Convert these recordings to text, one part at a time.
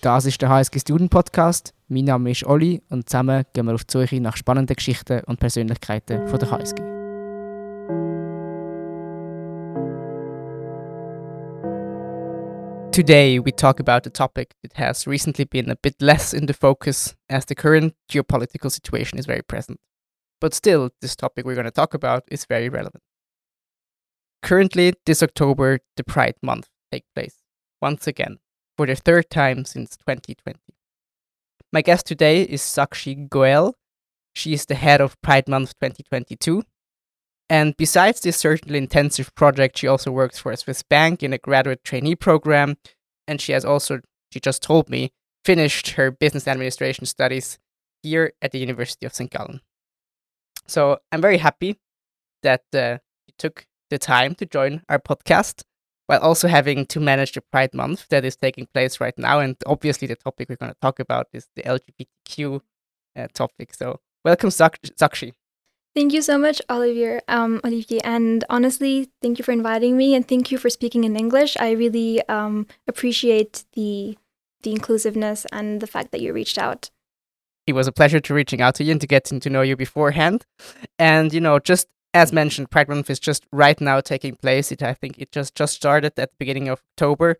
Das ist der HSG Student Podcast. Mein Name ist Olli und zusammen gehen wir auf die Suche nach spannenden Geschichten und Persönlichkeiten von der HSG. Today we talk about a topic that has recently been a bit less in the focus as the current geopolitical situation is very present. But still, this topic we're going to talk about is very relevant. Currently, this October, the Pride Month takes place once again for the third time since 2020. My guest today is Sakshi Goel. She is the head of Pride Month 2022. And besides this certainly intensive project, she also works for a Swiss bank in a graduate trainee program. And she has also, she just told me, finished her business administration studies here at the University of St. Gallen. So I'm very happy that uh, she took the time to join our podcast while also having to manage the Pride Month that is taking place right now. And obviously, the topic we're going to talk about is the LGBTQ uh, topic. So, welcome, Sakshi. Thank you so much, Olivier. Um, Olivier, and honestly, thank you for inviting me, and thank you for speaking in English. I really um, appreciate the the inclusiveness and the fact that you reached out. It was a pleasure to reaching out to you and to getting to know you beforehand. And you know, just as mentioned, Pride Month is just right now taking place. It I think it just just started at the beginning of October.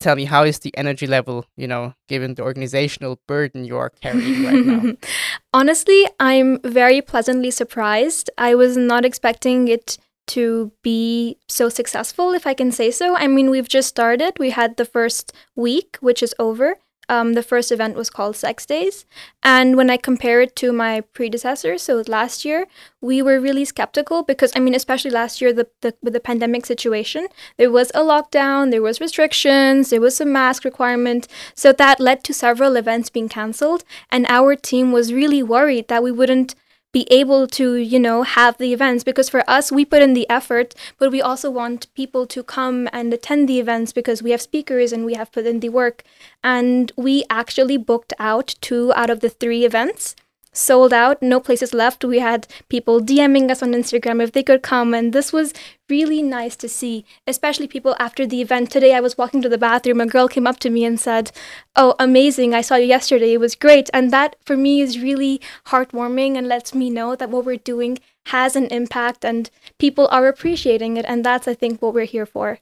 Tell me, how is the energy level? You know, given the organizational burden you are carrying right now. Honestly, I'm very pleasantly surprised. I was not expecting it to be so successful, if I can say so. I mean, we've just started. We had the first week, which is over, um, the first event was called Sex Days. And when I compare it to my predecessor, so last year, we were really skeptical because, I mean, especially last year, the, the, with the pandemic situation, there was a lockdown, there was restrictions, there was a mask requirement. So that led to several events being canceled. And our team was really worried that we wouldn't be able to, you know, have the events because for us, we put in the effort, but we also want people to come and attend the events because we have speakers and we have put in the work. And we actually booked out two out of the three events sold out, no places left. We had people DMing us on Instagram if they could come, and this was really nice to see, especially people after the event. Today, I was walking to the bathroom, a girl came up to me and said, Oh, amazing, I saw you yesterday, it was great. And that for me is really heartwarming and lets me know that what we're doing has an impact and people are appreciating it. And that's, I think, what we're here for.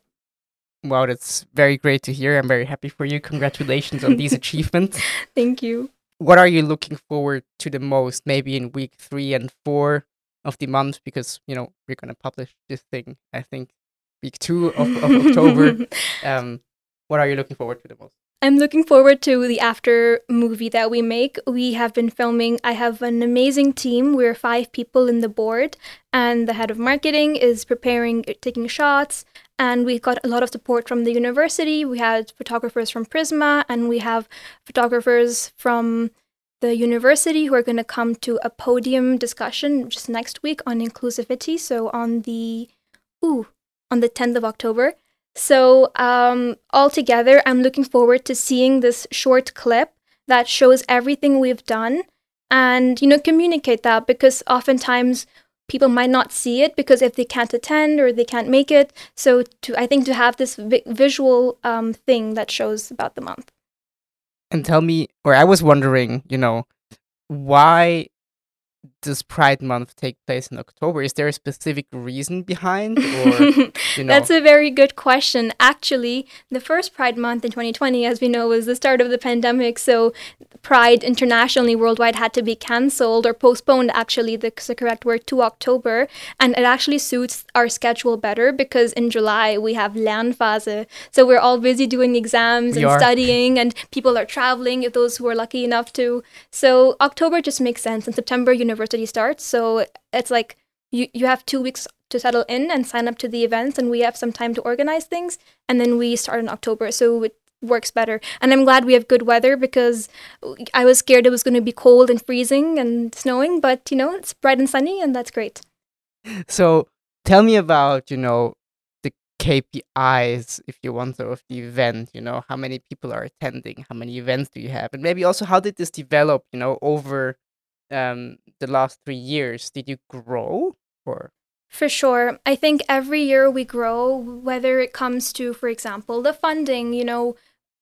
Wow, that's very great to hear. I'm very happy for you. Congratulations on these achievements. Thank you what are you looking forward to the most maybe in week three and four of the month because you know we're going to publish this thing i think week two of, of october um, what are you looking forward to the most I'm looking forward to the after movie that we make. We have been filming. I have an amazing team. We're five people in the board, and the head of marketing is preparing, taking shots. And we got a lot of support from the university. We had photographers from Prisma, and we have photographers from the university who are going to come to a podium discussion just next week on inclusivity. So on the ooh, on the 10th of October. So, um, altogether, I'm looking forward to seeing this short clip that shows everything we've done and, you know, communicate that because oftentimes people might not see it because if they can't attend or they can't make it. So, to I think to have this vi- visual um, thing that shows about the month. And tell me, or I was wondering, you know, why does Pride Month take place in October? Is there a specific reason behind? Or, you know? That's a very good question. Actually, the first Pride Month in 2020, as we know, was the start of the pandemic. So, Pride internationally, worldwide, had to be cancelled or postponed, actually, the, the correct word, to October. And it actually suits our schedule better because in July we have Lernphase. So, we're all busy doing exams we and are. studying, and people are traveling, if those who are lucky enough to. So, October just makes sense. In September, you university starts. So it's like you, you have two weeks to settle in and sign up to the events, and we have some time to organize things. And then we start in October. So it works better. And I'm glad we have good weather because I was scared it was going to be cold and freezing and snowing, but you know, it's bright and sunny, and that's great. So tell me about, you know, the KPIs, if you want, of the event, you know, how many people are attending, how many events do you have, and maybe also how did this develop, you know, over um, the last three years? Did you grow or? For sure. I think every year we grow, whether it comes to, for example, the funding, you know,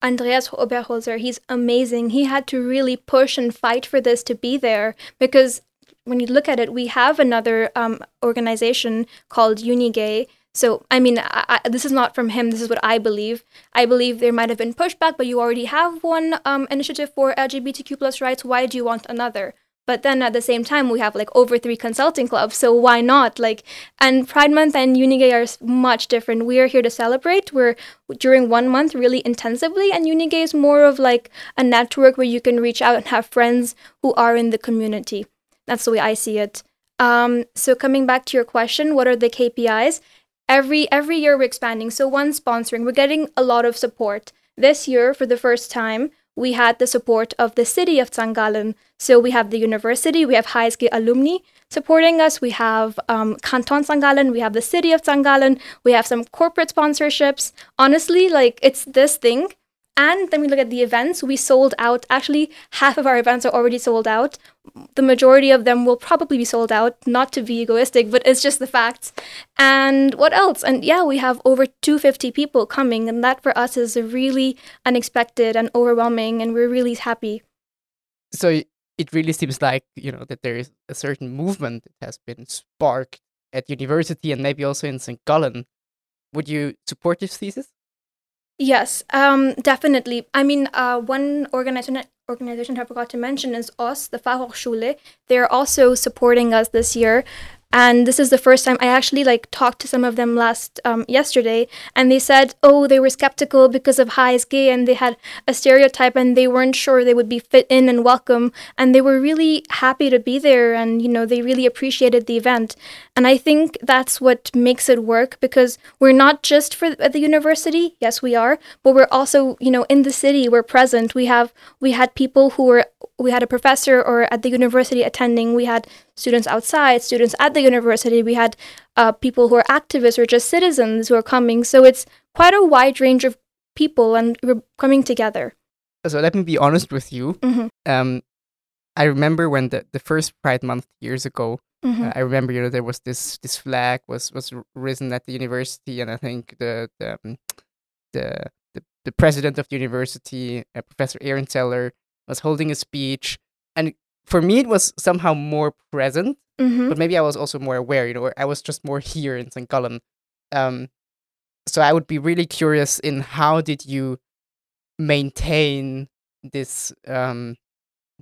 Andreas Oberholzer, he's amazing. He had to really push and fight for this to be there because when you look at it, we have another um, organization called Unigay. So, I mean, I, I, this is not from him. This is what I believe. I believe there might have been pushback, but you already have one um, initiative for LGBTQ plus rights. Why do you want another? But then at the same time, we have like over three consulting clubs. So why not? Like, and Pride Month and Unigay are much different. We are here to celebrate. We're during one month really intensively, and Unigay is more of like a network where you can reach out and have friends who are in the community. That's the way I see it. Um, so coming back to your question, what are the KPIs? Every every year we're expanding. So one sponsoring, we're getting a lot of support. This year, for the first time, we had the support of the city of. Gallen. So we have the university, we have HSG alumni supporting us, we have um, Canton. Gallen, we have the city of. Gallen, we have some corporate sponsorships. Honestly, like it's this thing and then we look at the events, we sold out. Actually, half of our events are already sold out. The majority of them will probably be sold out, not to be egoistic, but it's just the facts. And what else? And yeah, we have over 250 people coming, and that for us is a really unexpected and overwhelming, and we're really happy. So it really seems like, you know, that there is a certain movement that has been sparked at university and maybe also in St. Gallen. Would you support this thesis? Yes, um, definitely. I mean, uh, one organization organization I forgot to mention is us, the Fachhochschule. They're also supporting us this year and this is the first time I actually like talked to some of them last um, yesterday, and they said, oh, they were skeptical because of HSG, and they had a stereotype, and they weren't sure they would be fit in and welcome, and they were really happy to be there, and you know they really appreciated the event, and I think that's what makes it work because we're not just for at the university, yes we are, but we're also you know in the city, we're present. We have we had people who were we had a professor or at the university attending, we had students outside, students at the university, we had uh, people who are activists or just citizens who are coming. So it's quite a wide range of people and we're coming together. So let me be honest with you. Mm-hmm. Um, I remember when the, the first Pride Month years ago, Mm-hmm. uh, I remember you know there was this this flag was was risen at the university, and I think the the um, the, the, the president of the university, uh, Professor Ehrenzeller, was holding a speech, and for me it was somehow more present, Mm-hmm. but maybe I was also more aware. You know, or I was just more here in St. Gallen. Um, so I would be really curious in how did you maintain this um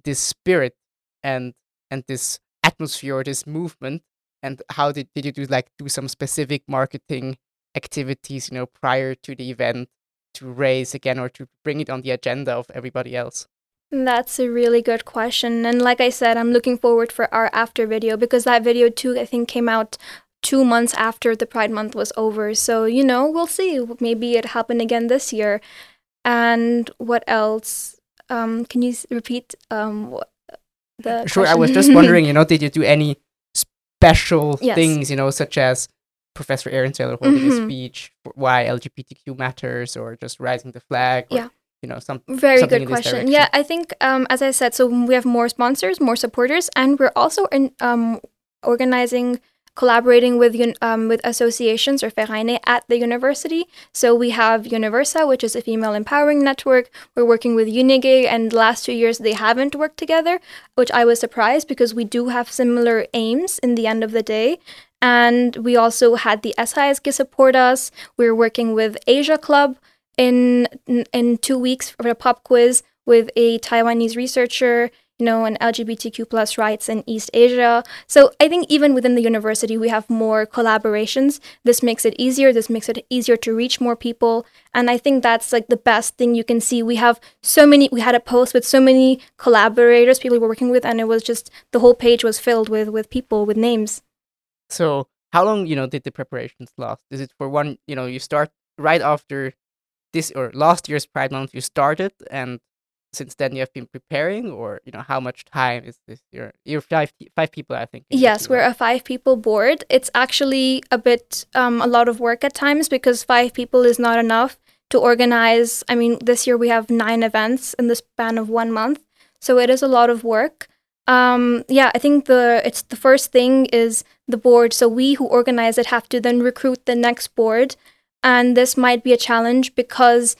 this spirit and and this atmosphere or this movement and how did, did you do like do some specific marketing activities you know prior to the event to raise again or to bring it on the agenda of everybody else That's a really good question. And like I said, I'm looking forward for our after video because that video too, I think, came out two months after the Pride Month was over. So, you know, we'll see. Maybe it happened again this year. And what else? Um, can you repeat um, the sure i was just wondering you know did you do any special Yes. things you know such as professor Ehrenzeller holding Mhm. a speech why lgbtq matters or just rising the flag or, Yeah. You know some Very good question. Yeah, I think um, as I said, so we have more sponsors, more supporters, and we're also in, um, organizing, collaborating with um, with associations or Vereine at the university. So we have Universa, which is a female empowering network. We're working with Unigay, and the last two years they haven't worked together, which I was surprised because we do have similar aims in the end of the day. And we also had the SISG support us. We're working with Asia Club in in- two weeks for a pop quiz with a Taiwanese researcher, you know, on LGBTQ plus rights in East Asia. So I think even within the university, we have more collaborations. This makes it easier. This makes it easier to reach more people. And I think that's like the best thing you can see. We have so many. We had a post with so many collaborators, people we were working with, and it was just the whole page was filled with with people with names. So how long, you know, did the preparations last? Is it for one, you know, you start right after this or last year's Pride Month you started and since then you have been preparing or, you know, how much time is this? You're you're five five people I think. Yes, we're a five people board. It's actually a bit um, a lot of work at times because five people is not enough to organize. I mean, this year we have nine events in the span of one month, so it is a lot of work. Um, yeah, I think the it's the first thing is the board. So we who organize it have to then recruit the next board, and this might be a challenge because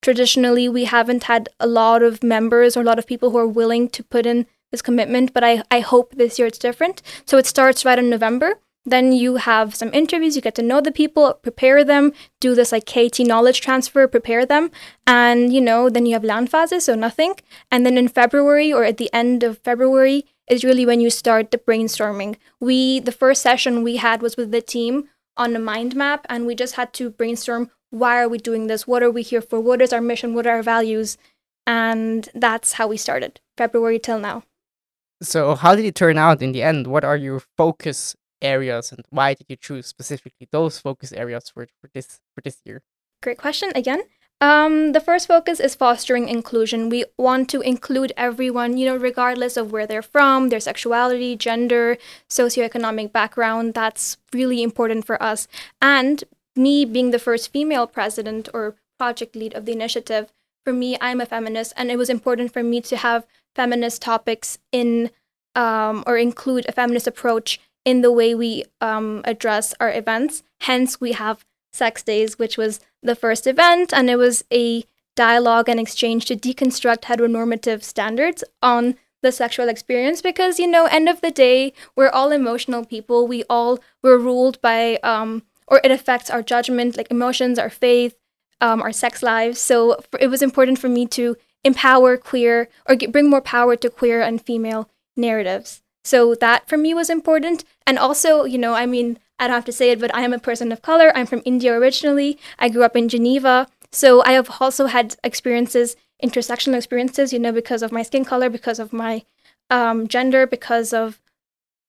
traditionally we haven't had a lot of members or a lot of people who are willing to put in this commitment, but I, I hope this year it's different. So it starts right in November. Then you have some interviews, you get to know the people, prepare them, do this like KT knowledge transfer, prepare them. And, you know, then you have lernphases, so nothing. And then in February or at the end of February is really when you start the brainstorming. We, the first session we had was with the team on a mind map, and we just had to brainstorm why are we doing this? What are we here for? What is our mission? What are our values? And that's how we started, February till now. So, how did it turn out in the end? What are your focus areas, and why did you choose specifically those focus areas for, for this for this year? Great question again. Um, the first focus is fostering inclusion. We want to include everyone, you know, regardless of where they're from, their sexuality, gender, socioeconomic background. That's really important for us. And me being the first female president or project lead of the initiative, for me, I'm a feminist, and it was important for me to have feminist topics in um, or include a feminist approach in the way we um, address our events. Hence, we have Sex Days, which was the first event, and it was a dialogue and exchange to deconstruct heteronormative standards on the sexual experience because you know end of the day we're all emotional people we all we're ruled by um or it affects our judgment like emotions our faith um, our sex lives so it was important for me to empower queer or bring more power to queer and female narratives. So that for me was important. And also, you know, I mean, I don't have to say it, but I am a person of color. I'm from India originally. I grew up in Geneva. So I have also had experiences, intersectional experiences, you know, because of my skin color, because of my um, gender, because of,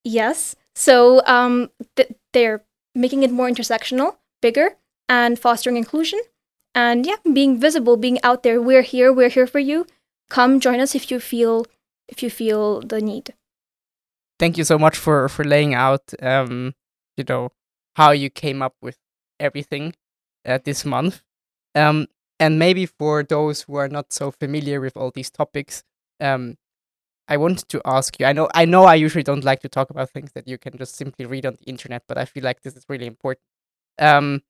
yes. So um, th- they're making it more intersectional, bigger, and fostering inclusion and yeah being visible being out there we're here we're here for you come join us if you feel if you feel the need thank you so much for for laying out um you know how you came up with everything uh, this month um and maybe for those who are not so familiar with all these topics um I wanted to ask you. I know I know I usually don't like to talk about things that you can just simply read on the internet, but I feel like this is really important. Um,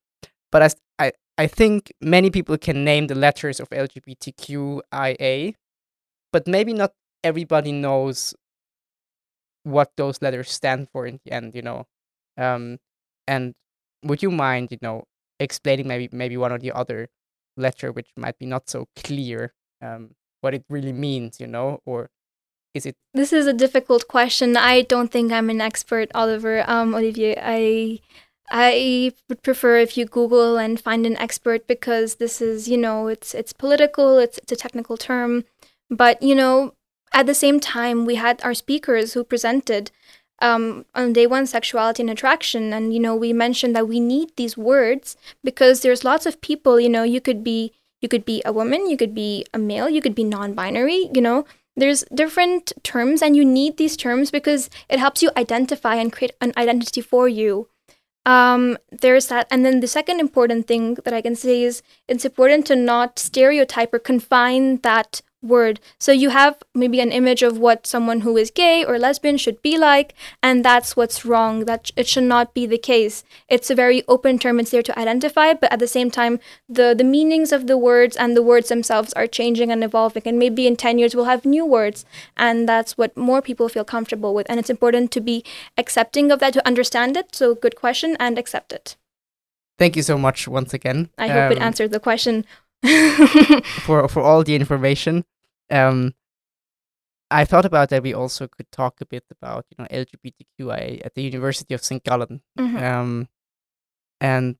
but I, I I think many people can name the letters of LGBTQIA, but maybe not everybody knows what those letters stand for in the end, you know. Um, and would you mind, you know, explaining maybe maybe one or the other letter which might be not so clear um, what it really means, you know, or is it? This is a difficult question. I don't think I'm an expert, Oliver. Um, Olivier, I I would prefer if you Google and find an expert because this is, you know, it's it's political, it's it's a technical term, but you know, at the same time, we had our speakers who presented um, on day one sexuality and attraction, and you know, we mentioned that we need these words because there's lots of people, you know, you could be you could be a woman, you could be a male, you could be non-binary, you know. There's different terms, and you need these terms because it helps you identify and create an identity for you um, there's that. And then the second important thing that I can say is it's important to not stereotype or confine that word. So you have maybe an image of what someone who is gay or lesbian should be like, and that's what's wrong. That it should not be the case. It's a very open term. It's there to identify, but at the same time, the the meanings of the words and the words themselves are changing and evolving. And maybe in ten years we'll have new words, and that's what more people feel comfortable with. And it's important to be accepting of that to understand it. So good question and accept it. Thank you so much once again. I hope um, it answered the question. for for all the information. Um, I thought about that we also could talk a bit about you know LGBTQIA at the University of St. Gallen. Mm-hmm. Um, and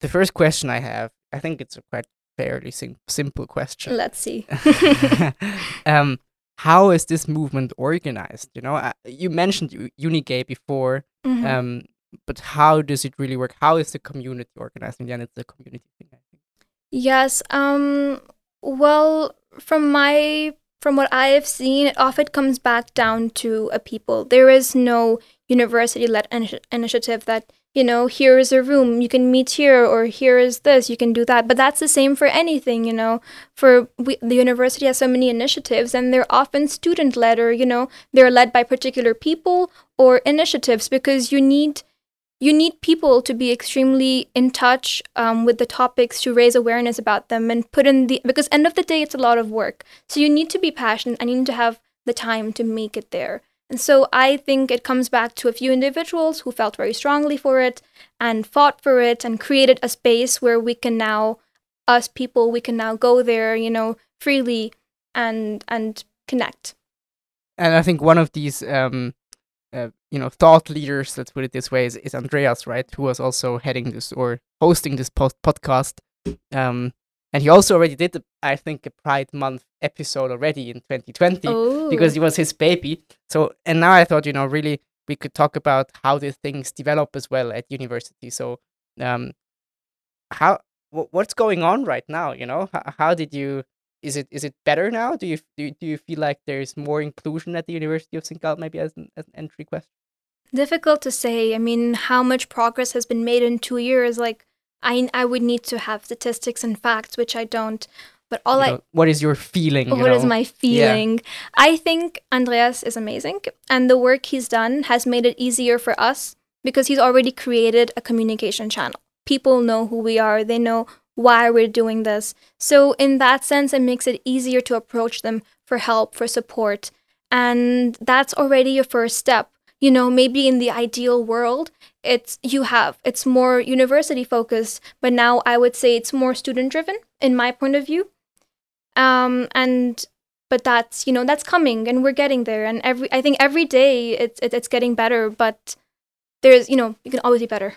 the first question I have, I think it's a quite fairly sim- simple question. Let's see. um, how is this movement organized? You know, uh, you mentioned Unigay before, mm-hmm. um, but how does it really work? How is the community organized? In the end, it's a community thing, I think. Yes. Um. Well, from my from what I have seen, it often comes back down to a people. There is no university-led in- initiative that you know here is a room you can meet here or here is this you can do that but that's the same for anything you know for we, the university has so many initiatives and they're often student led or you know they're led by particular people or initiatives because you need you need people to be extremely in touch um, with the topics to raise awareness about them and put in the because end of the day it's a lot of work. So you need to be passionate and you need to have the time to make it there. And so i think it comes back to a few individuals who felt very strongly for it and fought for it and created a space where we can now us people we can now go there you know freely and and connect. And i think one of these um uh, you know thought leaders let's put it this way is, is andreas right who was also heading this or hosting this post podcast. Um and he also already did i think a pride month episode already in 2020 oh. because it was his baby. So and now i thought you know really we could talk about how these things develop as well at university. So um how wh- what's going on right now you know? How, how did you is it is it better now? Do you do, do you feel like there's more inclusion at the University of St. Gallen maybe as an, as an entry question? Difficult to say. I mean, how much progress has been made in two years? Like, I I would need to have statistics and facts, which I don't. But all You I know, what is your feeling? What you is my feeling? I think Andreas is amazing, and the work he's done has made it easier for us because he's already created a communication channel. People know who we are, they know why we're doing this. So, in that sense, it makes it easier to approach them for help, for support. And that's already a first step. You know, maybe in the ideal world, it's you have it's more university focused, but now I would say it's more student driven in my point of view um and but that's you know that's coming and we're getting there and every i think every day it's it's getting better but there's you know you can always be better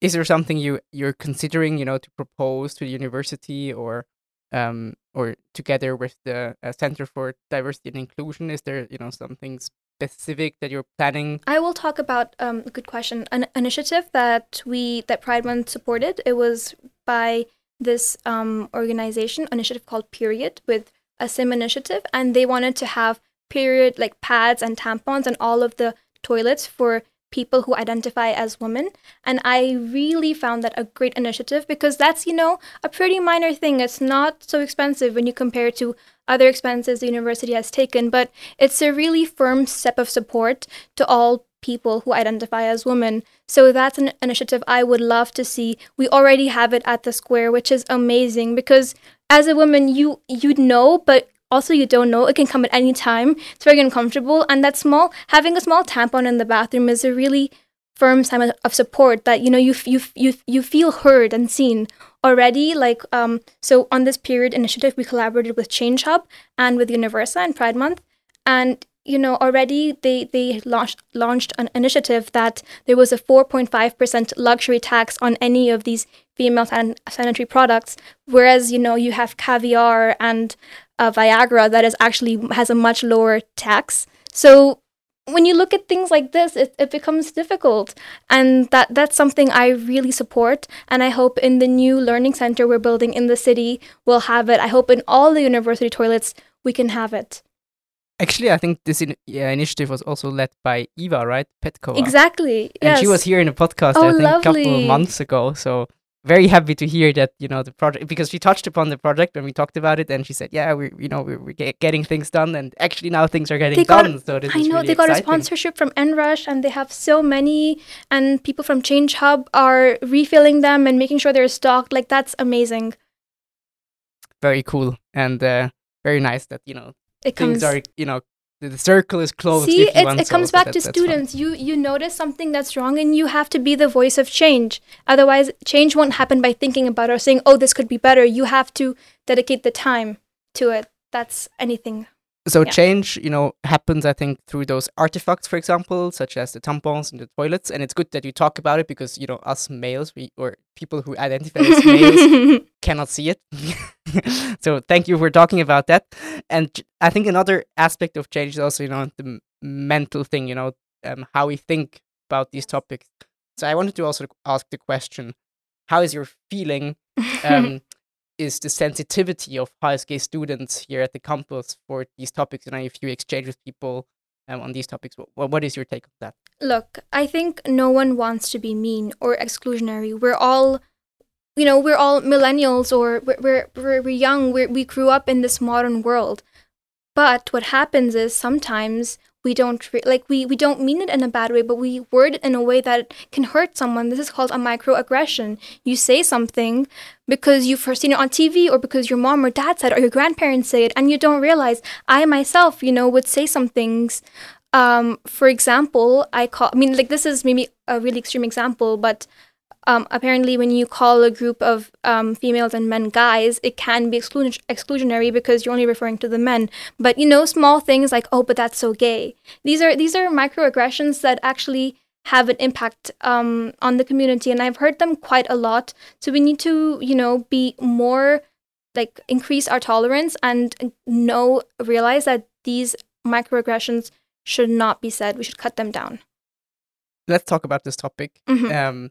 Is there something you you're considering, you know, to propose to the university or um or together with the uh, Center for Diversity and Inclusion? Is there you know something specific that you're planning? i will talk about um a good question an initiative that we that pride month supported it was by this um organization initiative called period with a sim initiative and they wanted to have period like pads and tampons and all of the toilets for people who identify as women and i really found that a great initiative because that's you know a pretty minor thing. It's not so expensive when you compare to other expenses the university has taken but it's a really firm step of support to all people who identify as women. So that's an initiative i would love to see. We already have it at the square which is amazing because as a woman you you'd know but also you don't know it can come at any time. It's very uncomfortable. And that small having a small tampon in the bathroom is a really firm sign of- support that you know you you you you feel heard and seen already. Like um so on this period initiative we collaborated with change hub and with universa and pride month. And you know already they they launched launched an initiative that there was a 4.5% luxury tax on any of these female san- sanitary products whereas you know you have caviar and uh, Viagra that is actually has a much lower tax. So when you look at things like this, it, it becomes difficult, and that that's something I really support. And I hope in the new learning center we're building in the city, we'll have it. I hope in all the university toilets we can have it. Actually, I think this in- yeah, initiative was also led by Eva, right? Petkova. Exactly. And yes. she was here in a podcast, Oh, I think, a couple of months ago. So very happy to hear that you know the project because she touched upon the project when we talked about it, and she said, "Yeah, we you know we're, we're get, getting things done, and actually now things are getting got- done." so this I know really they got a sponsorship from NRush and they have so many and people from Change Hub are refilling them and making sure they're stocked. Like that's amazing. Very cool and uh, very nice that you know It comes things are you know the, circle is closed. See, it, it comes so back that- to students. You you notice something that's wrong and you have to be the voice of change. Otherwise, change won't happen by thinking about it or saying, "Oh, this could be better." You have to dedicate the time to it. That's anything. So Yeah. change, you know, happens I think through those artifacts, for example, such as the tampons and the toilets. And it's good that you talk about it because you know us males, we or people who identify as males cannot see it. so thank you for talking about that. And I think another aspect of change is also, you know, the mental thing, you know, um, how we think about these topics. So I wanted to also ask the question, how is your feeling? Um, is the sensitivity of HSG students here at the campus for these topics? And if you exchange with people um, on these topics, what, what is your take on that? Look, I think no one wants to be mean or exclusionary. We're all, you know, we're all millennials or we're, we're, we're, young. We're, we grew up in this modern world. But what happens is sometimes we we don't re- like we we don't mean it in a bad way but we word it in a way that can hurt someone. This is called a microaggression. You say something because you've first seen it on tv or because your mom or dad said it or your grandparents say it and you don't realize i myself you know would say some things. Um for example i call i mean like this is maybe a really extreme example but um, apparently when you call a group of um, females and men guys it can be exclu- exclusionary because you're only referring to the men. But you know small things like oh but that's so gay. These are these are microaggressions that actually have an impact um, on the community and i've heard them quite a lot. So we need to you know be more like increase our tolerance and know realize that these microaggressions should not be said. We should cut them down. Let's talk about this topic. Mhm. um,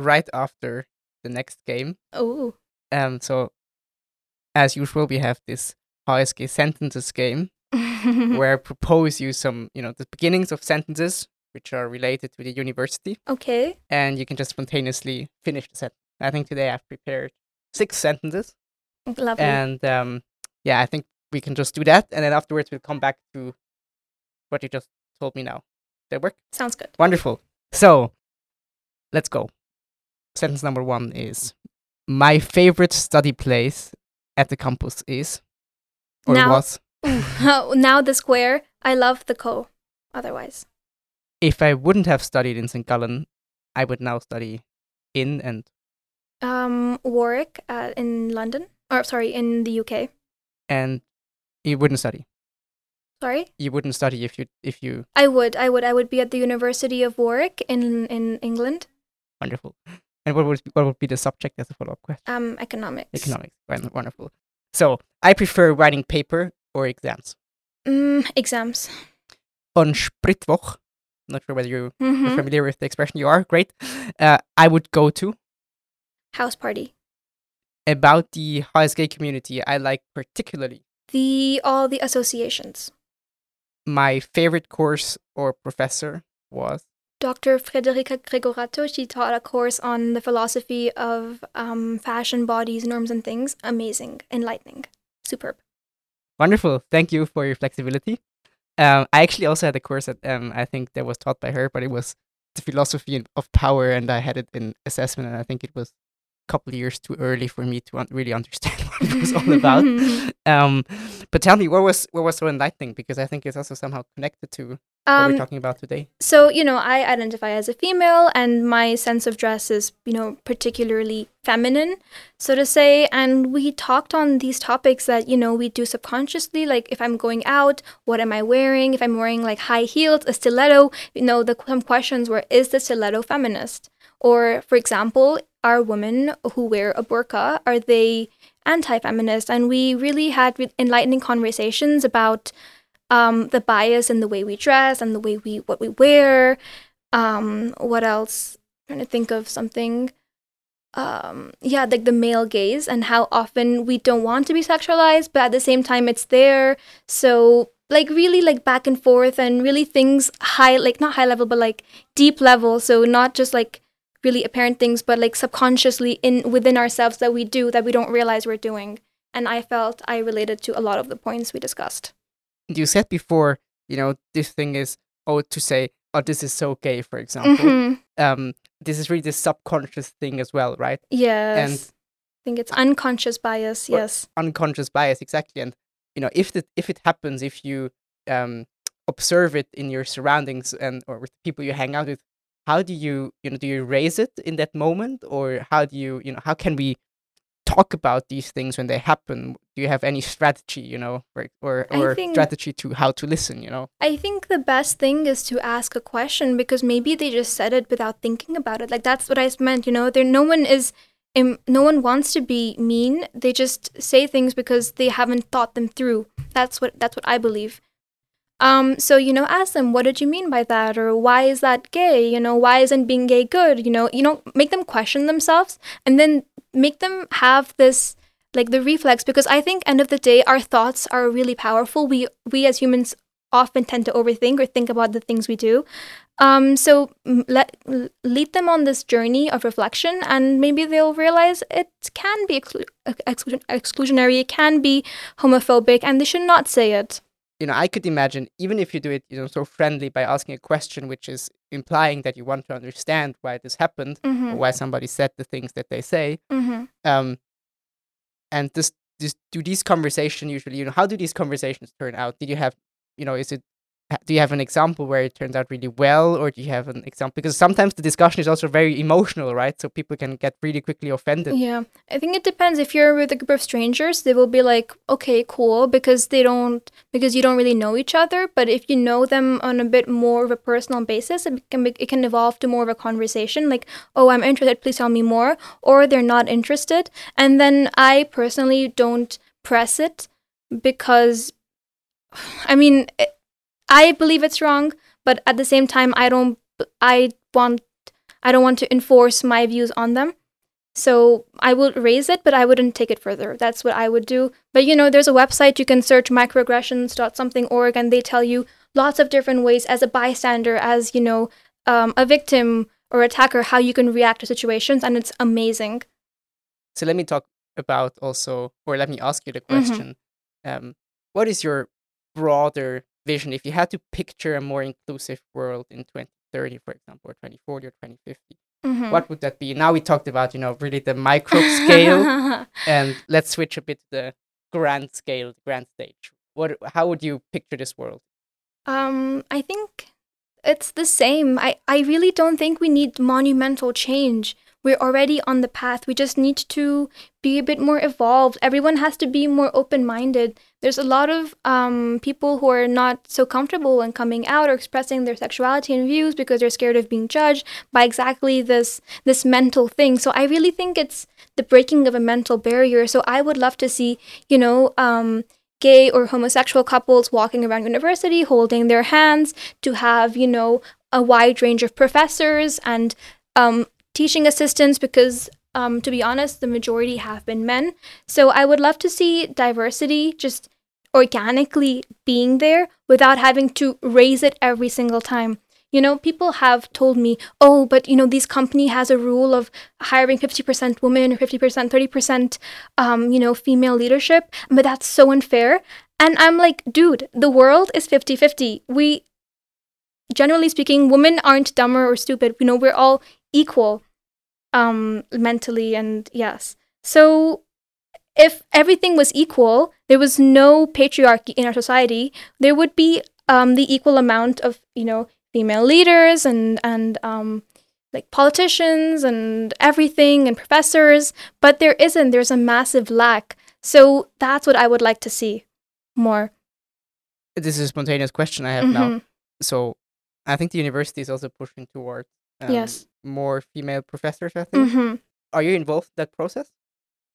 right after the next game. oh Um, so, as usual, we have this HSG sentences game where I propose you some, you know, the beginnings of sentences which are related to the university, okay and you can just spontaneously finish the sentence. I think today I've prepared six sentences, lovely and um, yeah, I think we can just do that, and then afterwards we'll come back to what you just told me now. That work? sounds good Wonderful. So, let's go. Sentence number one is My favorite study place at the campus is, or Now- was, now the square. I love the co. Otherwise, if I wouldn't have studied in St. Gallen, I would now study in and um, Warwick uh, in London, or sorry, in the UK. and you wouldn't study. Sorry, You wouldn't study if you if you I would, I would, I would be at the University of Warwick in in England. wonderful. And what would what would be the subject as a follow up question? Um, economics. Economics. Won- Wonderful. So I prefer writing paper or exams. Mm, exams. On Spritwoch, not sure whether you hmm are familiar with the expression. You are great. Uh, I would go to House party. about the HSG community. I like particularly The all the associations. my favorite course or professor was Dr. Frederica Gregoratto, she taught a course on the philosophy of um, fashion, bodies, norms, and things. Amazing, enlightening, superb. wonderful. Thank you for your flexibility. Um, I actually also had a course that um, I think that was taught by her, but it was the philosophy of power, and I had it in assessment, and I think it was a couple of years too early for me to un- really understand what it was all about. um, but tell me, what was what was so enlightening? Because I think it's also somehow connected to what Um, we're talking about today. so you know i identify as a female and my sense of dress is you know particularly feminine so to say and we talked on these topics that you know we do subconsciously like if i'm going out what am i wearing if i'm wearing like high heels a stiletto you know the some questions were is the stiletto feminist or for example are women who wear a burqa are they anti-feminist and we really had enlightening conversations about um, the bias in the way we dress and the way we what we wear. Um, what else? trying to think of something. Um, yeah, like the male gaze and how often we don't want to be sexualized, but at the same time it's there. So like really like back and forth and really things high like not high level but like deep level so not just like really apparent things but like subconsciously in within ourselves that we do that we don't realize we're doing and i felt i related to a lot of the points we discussed You said before, you know, this thing is oh to say, oh, this is so gay, for example. Mhm. Um, this is really the subconscious thing as well, right? Yes. And I think it's unconscious bias. Yes. unconscious bias exactly and you know if the, if it happens if you um observe it in your surroundings and or with the people you hang out with how do you you know do you raise it in that moment or how do you you know how can we talk about these things when they happen do you have any strategy you know or or, or think- strategy to how to listen you know I think the best thing is to ask a question because maybe they just said it without thinking about it. Like that's what I meant. You know, there no one is. im- no one wants to be mean. They just say things because they haven't thought them through. That's what that's what I believe. Um, so you know, ask them, what did you mean by that, or why is that gay? You know, why isn't being gay good? You know, you know, make them question themselves, and then make them have this like the reflex because I think end of the day our thoughts are really powerful. We we as humans often tend to overthink or think about the things we do. Um, so let lead them on this journey of reflection, and maybe they'll realize it can be exclu- exclusion- exclusionary, it can be homophobic, and they should not say it. You know, I could imagine even if you do it, you know, so friendly by asking a question which is implying that you want to understand why this happened Mhm. or why somebody said the things that they say. Mhm. Um, and this, this, do these conversations usually, you know, how do these conversations turn out? Did you have, you know, is it, do you have an example where it turns out really well, or do you have an example? Because sometimes the discussion is also very emotional, right? So people can get really quickly offended. Yeah, I think it depends. If you're with a group of strangers, they will be like, okay, cool, because they don't, because you don't really know each other. But if you know them on a bit more of a personal basis, it can be, it can evolve to more of a conversation. Like, oh, I'm interested. Please tell me more. Or they're not interested, and then I personally don't press it because, I mean, it, I believe it's wrong, but at the same time, I don't, I want, I don't want to enforce my views on them. So I would raise it, but I wouldn't take it further. That's what I would do. But you know, there's a website you can search microaggressions.something.org and they tell you lots of different ways as a bystander, as you know, um, a victim or attacker, how you can react to situations, and it's amazing. So let me talk about also, or let me ask you the Mhm. question: um, What is your broader vision if you had to picture a more inclusive world in 2030, for example, or 2040 or 2050? Mhm. What would that be? Now we talked about, you know, really the micro scale, and let's switch a bit to the grand scale, grand stage. What? How would you picture this world? Um, I think it's the same. I, I really don't think we need monumental change. We're already on the path. We just need to be a bit more evolved. Everyone has to be more open minded. There's a lot of um, people who are not so comfortable in coming out or expressing their sexuality and views because they're scared of being judged by exactly this this mental thing. So I really think it's the breaking of a mental barrier. So I would love to see, you know, um, gay or homosexual couples walking around university holding their hands to have you know a wide range of professors and um, teaching assistants because um, to be honest the majority have been men. So i would love to see diversity just organically being there without having to raise it every single time. You know people have told me oh but you know this company has a rule of hiring 50% women or 50% 30% um, you know female leadership but that's so unfair. And i'm like dude the world is 50-50 we generally speaking women aren't dumber or stupid. You know we're all equal um mentally and yes so if everything was equal there was no patriarchy in our society there would be um the equal amount of you know female leaders and and um like politicians and everything and professors but there isn't there's a massive lack so that's what i would like to see more This is a spontaneous question I have now. Mhm. So I think the university is also pushing towards um, Yes. more female professors. I think. Mhm. Are you involved in that process?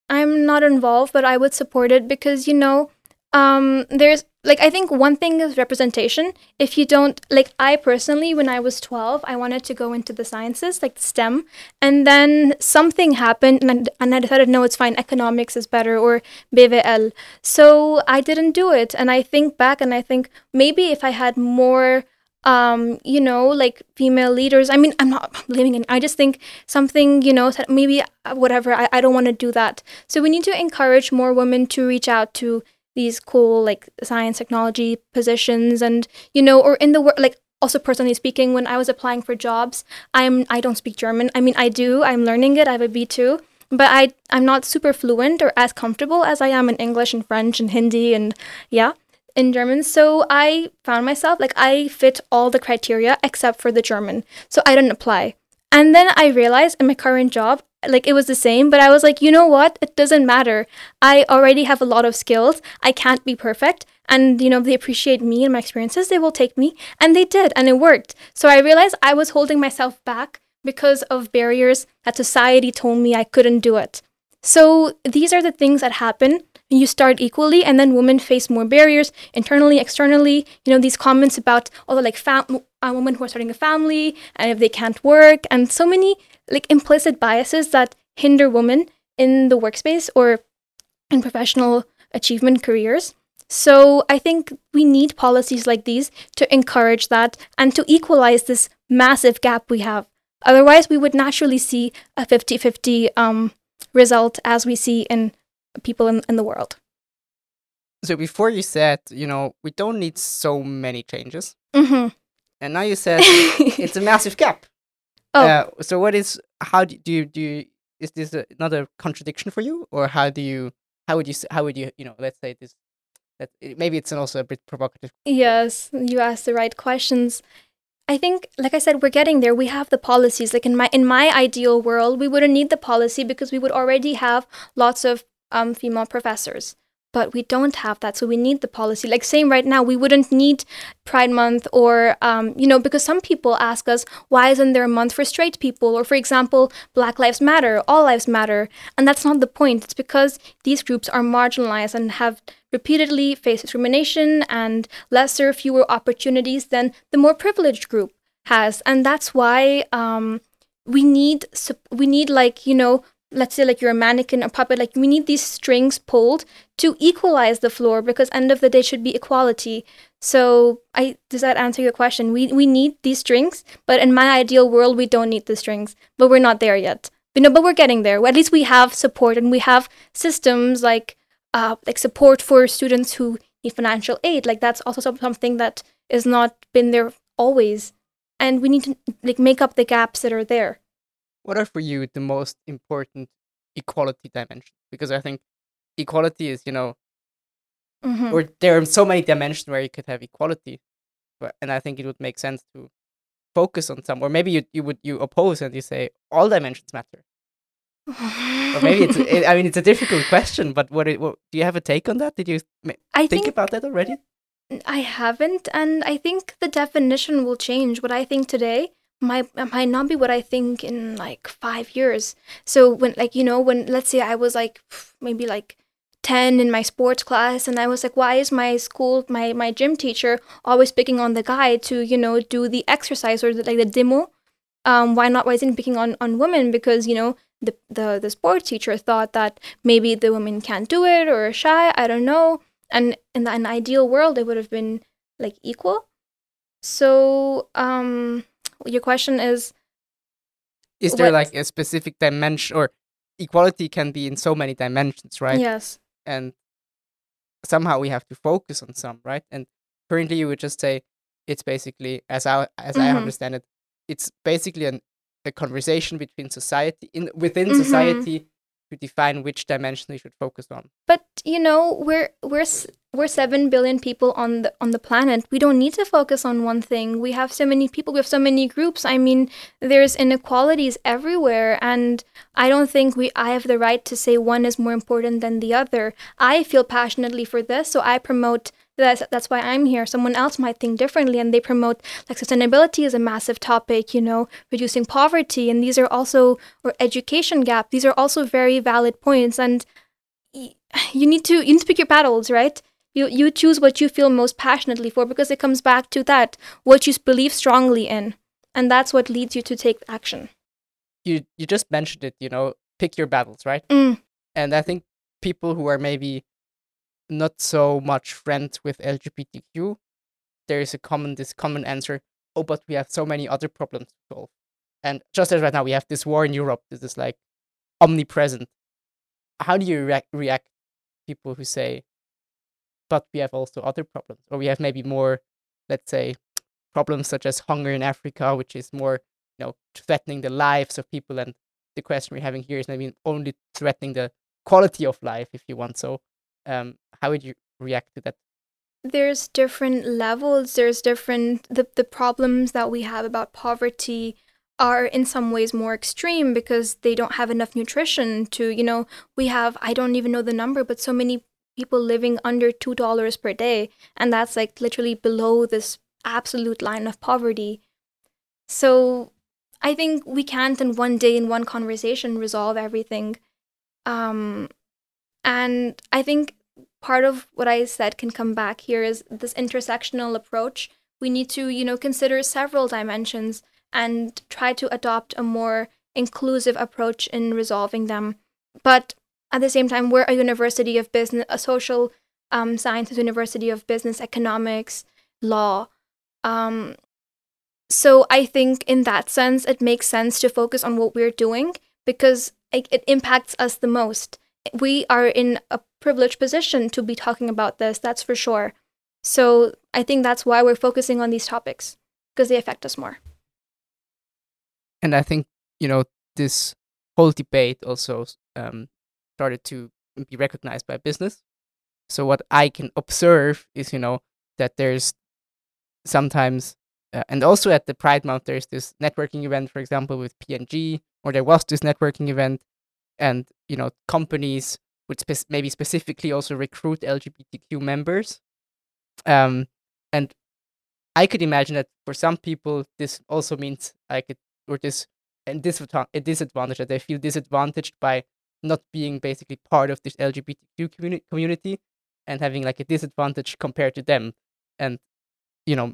I'm not involved, but I would support it because you know, um, there's like I think one thing is representation. If you don't like, I personally, when I was twelve, I wanted to go into the sciences, like STEM, and then something happened, and I, and I decided no, it's fine. Economics is better or BWL. So I didn't do it, and I think back, and I think maybe if I had more. Um, you know, like female leaders. I mean, I'm not blaming it. I just think something, you know, maybe uh, whatever. I, I don't want to do that. So we need to encourage more women to reach out to these cool like science technology positions and you know or in the work like also personally speaking when i was applying for jobs i'm i don't speak german i mean i do i'm learning it i have a b2 but i i'm not super fluent or as comfortable as i am in english and french and hindi and yeah in german. So i found myself like i fit all the criteria except for the german. So i didn't apply. And then i realized in my current job like it was the same but i was like you know what? It doesn't matter. I already have a lot of skills. I can't be perfect. And you know they appreciate me and my experiences. They will take me. And they did and it worked. So i realized i was holding myself back because of barriers that society told me i couldn't do it. So these are the things that happen you start equally and then women face more barriers internally externally you know these comments about all the like fam- uh, women who are starting a family and if they can't work and so many like implicit biases that hinder women in the workspace or in professional achievement careers. So I think we need policies like these to encourage that and to equalize this massive gap we have. Otherwise, we would naturally see a 50 50 um, result as we see in people in, in the world. So before you said, you know, we don't need so many changes, hmm and now you said it's a massive gap. Oh. Uh, so what is? How do you do? You, is this a, another contradiction for you, or how do you? How would you? How would you? You know, let's say this. That it- maybe it's also a bit provocative. Yes, you asked the right questions. I think, like I said, we're getting there. We have the policies. Like in my in my ideal world, we wouldn't need the policy because we would already have lots of um, female professors. But we don't have that, so we need the policy. Like same right now, we wouldn't need Pride Month or um, you know because some people ask us why isn't there a month for straight people or for example Black Lives Matter, All Lives Matter, and that's not the point. It's because these groups are marginalized and have repeatedly faced discrimination and lesser, fewer opportunities than the more privileged group has, and that's why um, we need we need like you know let's say like you're a mannequin or puppet like we need these strings pulled to equalize the floor because end of the day should be equality. So i does that answer your question? We we need these strings but in my ideal world we don't need the strings but we're not there yet. You know but we're getting there. At least we have support and we have systems like uh like support for students who need financial aid. Like that's also something that is not been there always. And we need to like make up the gaps that are there What are for you the most important equality dimensions? Because I think equality is, you know, Mhm. or there are so many dimensions where you could have equality, but and I think it would make sense to focus on some, or maybe you you would you oppose and you say all dimensions matter, or maybe it's it, I mean it's a difficult question, but what, it, what do you have a take on that? Did you ma- I think think about that already? I haven't, and I think the definition will change. What I think today might might not be what I think in like five years. So when like you know when let's say I was like maybe like ten in my sports class, and I was like, why is my school my my gym teacher always picking on the guy to you know do the exercise or the, like the demo? Um, why not? Why isn't picking on on women? Because you know the the the sports teacher thought that maybe the women can't do it or are shy. I don't know and in an ideal world it would have been like equal so um your question is Is there What- like a specific dimension, or equality can be in so many dimensions, right? yes and somehow we have to focus on some, right? And currently, you would just say it's basically, as I as I Mhm. understand it, it's basically an, a conversation between society in within Mhm. society to define which dimension we should focus on. but you know we're we're we're 7 billion people on the on the planet. We don't need to focus on one thing. We have so many people. We have so many groups. I mean there's inequalities everywhere. And i don't think we i have the right to say one is more important than the other. I feel passionately for this so i promote that's, that's why i'm here. Someone else might think differently and they promote like sustainability is a massive topic you know reducing poverty. And these are also or education gap these are also very valid points. And you need to you need to pick your battles right? You you choose what you feel most passionately for because it comes back to that what you believe strongly in. And that's what leads you to take action. You you just mentioned it, you know, pick your battles, right? Mm. And I think people who are maybe not so much friends with LGBTQ, there is a common this common answer. Oh, but we have so many other problems to solve. And just as right now we have this war in Europe, this is like omnipresent. How do you react, react people who say, but we have also other problems, or we have maybe more, let's say, problems such as hunger in Africa, which is more, you know, threatening the lives of people. And the question we're having here is maybe only threatening the quality of life, if you want. So, um, how would you react to that? there's different levels there's different the, the problems that we have about poverty are in some ways more extreme because they don't have enough nutrition to you know we have i don't even know the number but so many people living under two dollars per day and that's like literally below this absolute line of poverty so i think we can't in one day in one conversation resolve everything um and i think part of what I said can come back here is this intersectional approach. We need to, you know, consider several dimensions and try to adopt a more inclusive approach in resolving them. But at the same time, we're a university of business, a social um, sciences university of business, economics, law. Um, so I think in that sense, it makes sense to focus on what we're doing because it, it impacts us the most we are in a privileged position to be talking about this, that's for sure. So I think that's why we're focusing on these topics because they affect us more. And I think, you know, this whole debate also um, started to be recognized by business. So what I can observe is, you know, that there's sometimes, uh, and also at the Pride Month, there's this networking event, for example, with P&G, or there was this networking event, and you know, companies would spe- maybe specifically also recruit LGBTQ members, um, and I could imagine that for some people this also means I could or this and disadvantage a disadvantage that they feel disadvantaged by not being basically part of this LGBTQ communi- community and having like a disadvantage compared to them. And you know,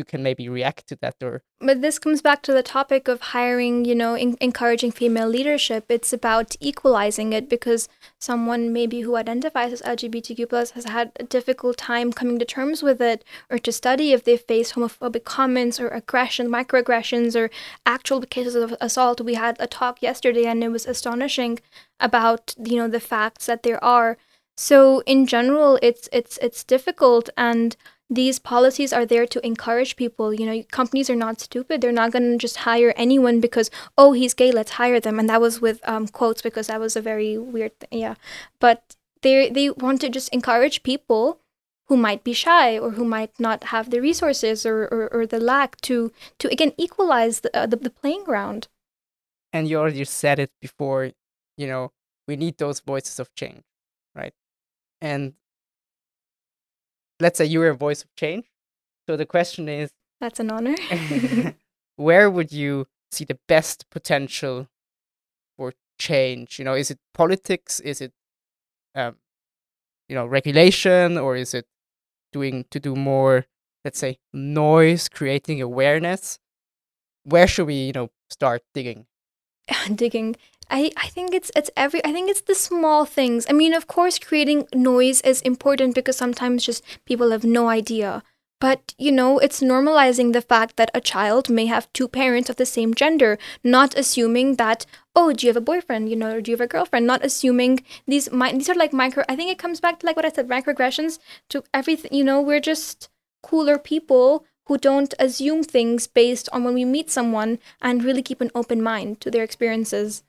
you can maybe react to that or but this comes back to the topic of hiring you know in- encouraging female leadership. It's about equalizing it because someone maybe who identifies as lgbtq plus has had a difficult time coming to terms with it or to study if they face homophobic comments or aggression microaggressions or actual cases of assault. We had a talk yesterday and it was astonishing about you know the facts that there are. So in general it's it's it's difficult and these policies are there to encourage people. You know, companies are not stupid. They're not going to just hire anyone because, oh, he's gay, let's hire them. And that was with um, quotes because that was a very weird thing. Yeah. But they, they want to just encourage people who might be shy or who might not have the resources or, or, or the lack to, to again, equalize the, uh, the, the playing ground. And you already said it before, you know, we need those voices of change, right? And let's say you're a voice of change. So the question is That's an honor. where would you see the best potential for change? You know, is it politics? Is it um, you know, regulation or is it doing to do more, let's say, noise, creating awareness? Where should we, you know, start digging? digging I, I think it's it's every I think it's the small things. I mean, of course, creating noise is important because sometimes just people have no idea. But, you know, it's normalizing the fact that a child may have two parents of the same gender, not assuming that, oh, do you have a boyfriend, you know, or do you have a girlfriend? Not assuming these these are like micro I think it comes back to like what I said, microaggressions to everything you know, we're just cooler people who don't assume things based on when we meet someone and really keep an open mind to their experiences.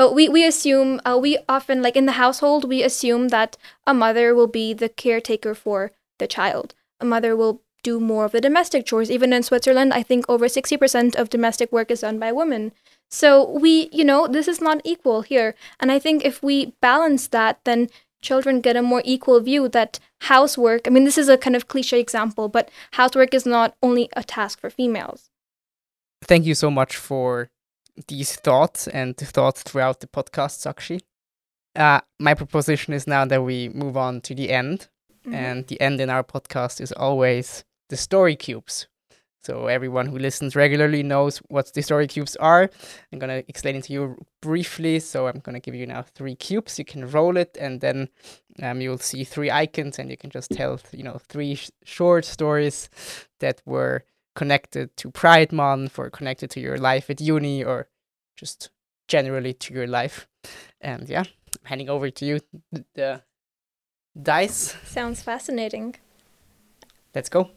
But we, we assume, uh, we often, like in the household, we assume that a mother will be the caretaker for the child. A mother will do more of the domestic chores. Even in Switzerland, I think over 60% of domestic work is done by women. So we, you know, this is not equal here. And I think if we balance that, then children get a more equal view that housework, I mean, this is a kind of cliche example, but housework is not only a task for females. Thank you so much for these thoughts and the thoughts throughout the podcast, Sakshi. Uh, my proposition is now that we move on to the end. Mm-hmm. And the end in our podcast is always the story cubes. So everyone who listens regularly knows what the story cubes are. I'm gonna explain it to you briefly. So I'm gonna give you now three cubes. You can roll it, and then um, you'll see three icons, and you can just tell you know three sh- short stories that were connected to Pride Month or connected to your life at uni or just generally to your life. And yeah, I'm handing over to you the dice. Sounds fascinating. Let's go.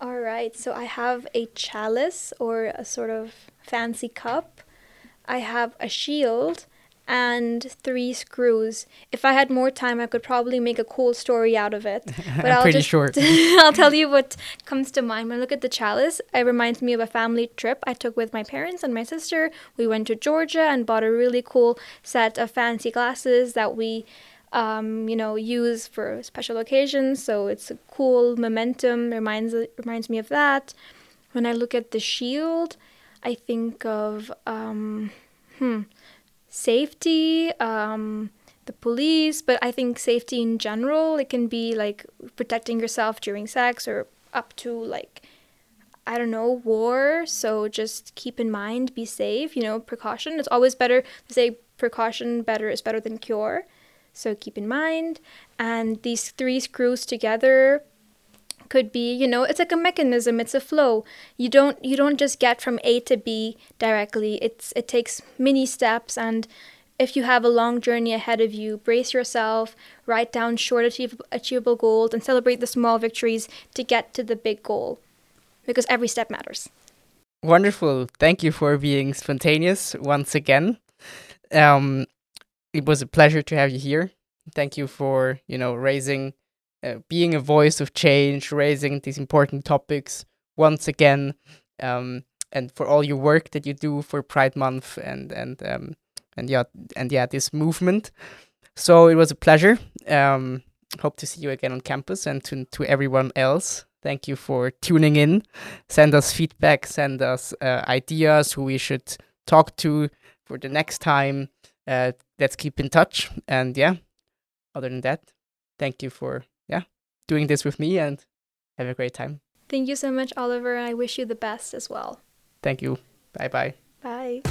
All right, so I have a chalice or a sort of fancy cup. I have a shield and three screws. If I had more time, I could probably make a cool story out of it. But I'll pretty just, short. I'll tell you what comes to mind when I look at the chalice. It reminds me of a family trip I took with my parents and my sister. We went to Georgia and bought a really cool set of fancy glasses that we, um, you know, use for special occasions. So it's a cool momentum. reminds reminds me of that. When I look at the shield, I think of um, hmm safety, um, the police, but I think safety in general, it can be like protecting yourself during sex or up to like, I don't know, war. So just keep in mind, be safe, you know, precaution. It's always better to say precaution better is better than cure. So keep in mind. And these three screws together could be you know it's like a mechanism it's a flow. You don't you don't just get from a to b directly. It's it takes many steps and if you have a long journey ahead of you brace yourself write down short achievable goals and celebrate the small victories to get to the big goal because every step matters. Wonderful. Thank you for being spontaneous once again. Um it was a pleasure to have you here. Thank you for you know raising uh, being a voice of change, raising these important topics once again, um, and for all your work that you do for Pride Month and and um, and yeah and yeah this movement. So it was a pleasure. Um, hope to see you again on campus and to to everyone else. Thank you for tuning in. Send us feedback. Send us uh, ideas who we should talk to for the next time. Uh, let's keep in touch. And yeah, other than that, thank you for doing this with me and have a great time. Thank you so much, Oliver. I wish you the best as well. Thank you. Bye bye. Bye.